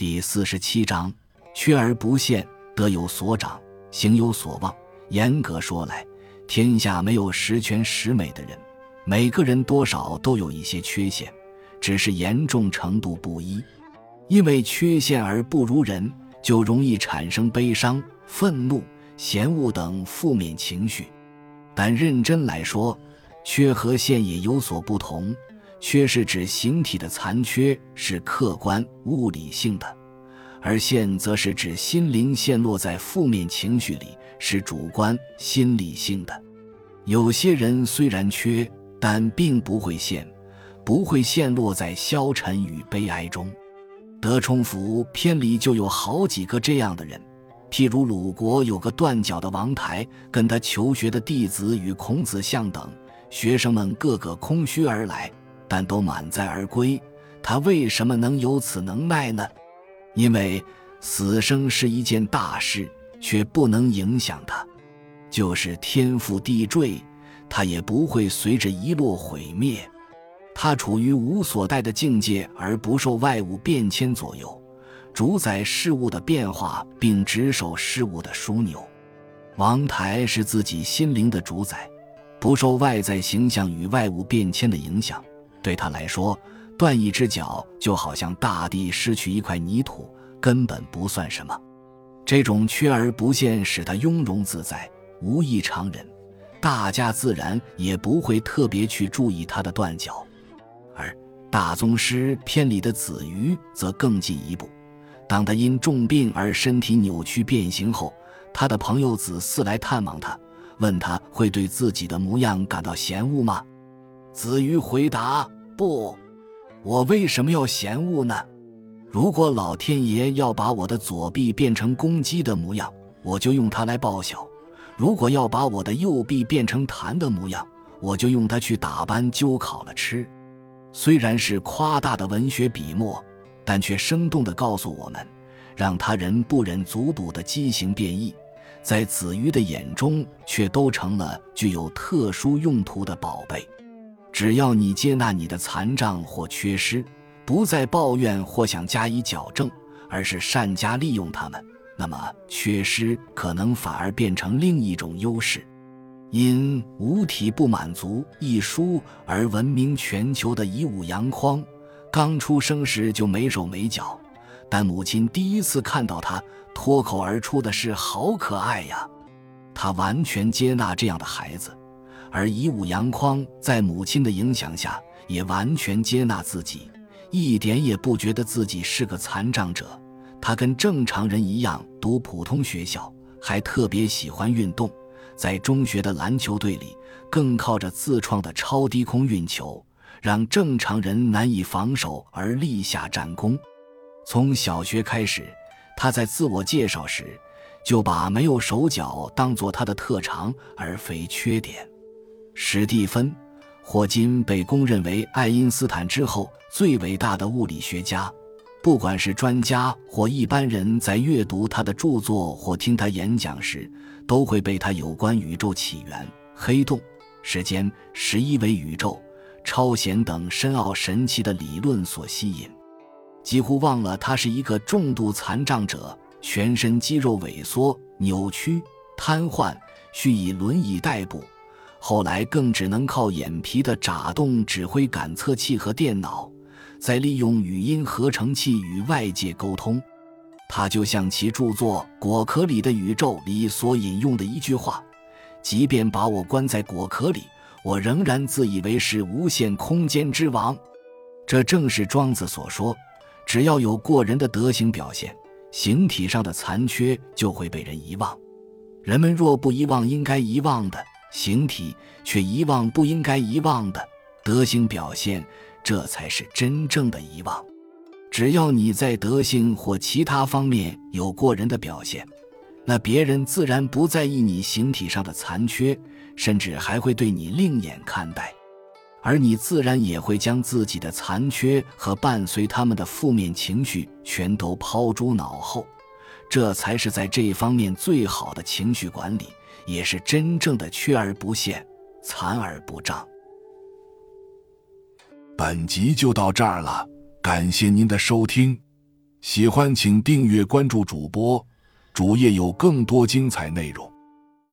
第四十七章：缺而不陷，德有所长，行有所望。严格说来，天下没有十全十美的人，每个人多少都有一些缺陷，只是严重程度不一。因为缺陷而不如人，就容易产生悲伤、愤怒、嫌恶等负面情绪。但认真来说，缺和陷也有所不同。缺是指形体的残缺，是客观物理性的；而陷则是指心灵陷落在负面情绪里，是主观心理性的。有些人虽然缺，但并不会陷，不会陷落在消沉与悲哀中。德充福篇里就有好几个这样的人，譬如鲁国有个断脚的王台，跟他求学的弟子与孔子相等，学生们个个空虚而来。但都满载而归，他为什么能有此能耐呢？因为死生是一件大事，却不能影响他；就是天覆地坠，他也不会随着一落毁灭。他处于无所待的境界，而不受外物变迁左右，主宰事物的变化，并执守事物的枢纽。王台是自己心灵的主宰，不受外在形象与外物变迁的影响。对他来说，断一只脚就好像大地失去一块泥土，根本不算什么。这种缺而不见使他雍容自在，无异常人，大家自然也不会特别去注意他的断脚。而大宗师篇里的子瑜则更进一步，当他因重病而身体扭曲变形后，他的朋友子嗣来探望他，问他会对自己的模样感到嫌恶吗？子瑜回答：“不，我为什么要嫌恶呢？如果老天爷要把我的左臂变成公鸡的模样，我就用它来报晓；如果要把我的右臂变成弹的模样，我就用它去打斑鸠烤了吃。”虽然是夸大的文学笔墨，但却生动地告诉我们，让他人不忍卒睹的畸形变异，在子瑜的眼中却都成了具有特殊用途的宝贝。只要你接纳你的残障或缺失，不再抱怨或想加以矫正，而是善加利用它们，那么缺失可能反而变成另一种优势。因《五体不满足》一书而闻名全球的以武阳匡，刚出生时就没手没脚，但母亲第一次看到他，脱口而出的是“好可爱呀”。他完全接纳这样的孩子。而以武阳匡在母亲的影响下，也完全接纳自己，一点也不觉得自己是个残障者。他跟正常人一样读普通学校，还特别喜欢运动，在中学的篮球队里，更靠着自创的超低空运球，让正常人难以防守而立下战功。从小学开始，他在自我介绍时，就把没有手脚当做他的特长，而非缺点。史蒂芬·霍金被公认为爱因斯坦之后最伟大的物理学家。不管是专家或一般人在阅读他的著作或听他演讲时，都会被他有关宇宙起源、黑洞、时间、十一维宇宙、超弦等深奥神奇的理论所吸引，几乎忘了他是一个重度残障者，全身肌肉萎缩、扭曲、瘫痪，需以轮椅代步。后来更只能靠眼皮的眨动指挥感测器和电脑，再利用语音合成器与外界沟通。他就像其著作《果壳里的宇宙》里所引用的一句话：“即便把我关在果壳里，我仍然自以为是无限空间之王。”这正是庄子所说：“只要有过人的德行表现，形体上的残缺就会被人遗忘。人们若不遗忘应该遗忘的。”形体却遗忘不应该遗忘的德行表现，这才是真正的遗忘。只要你在德性或其他方面有过人的表现，那别人自然不在意你形体上的残缺，甚至还会对你另眼看待，而你自然也会将自己的残缺和伴随他们的负面情绪全都抛诸脑后。这才是在这方面最好的情绪管理。也是真正的缺而不陷，残而不彰。本集就到这儿了，感谢您的收听。喜欢请订阅关注主播，主页有更多精彩内容。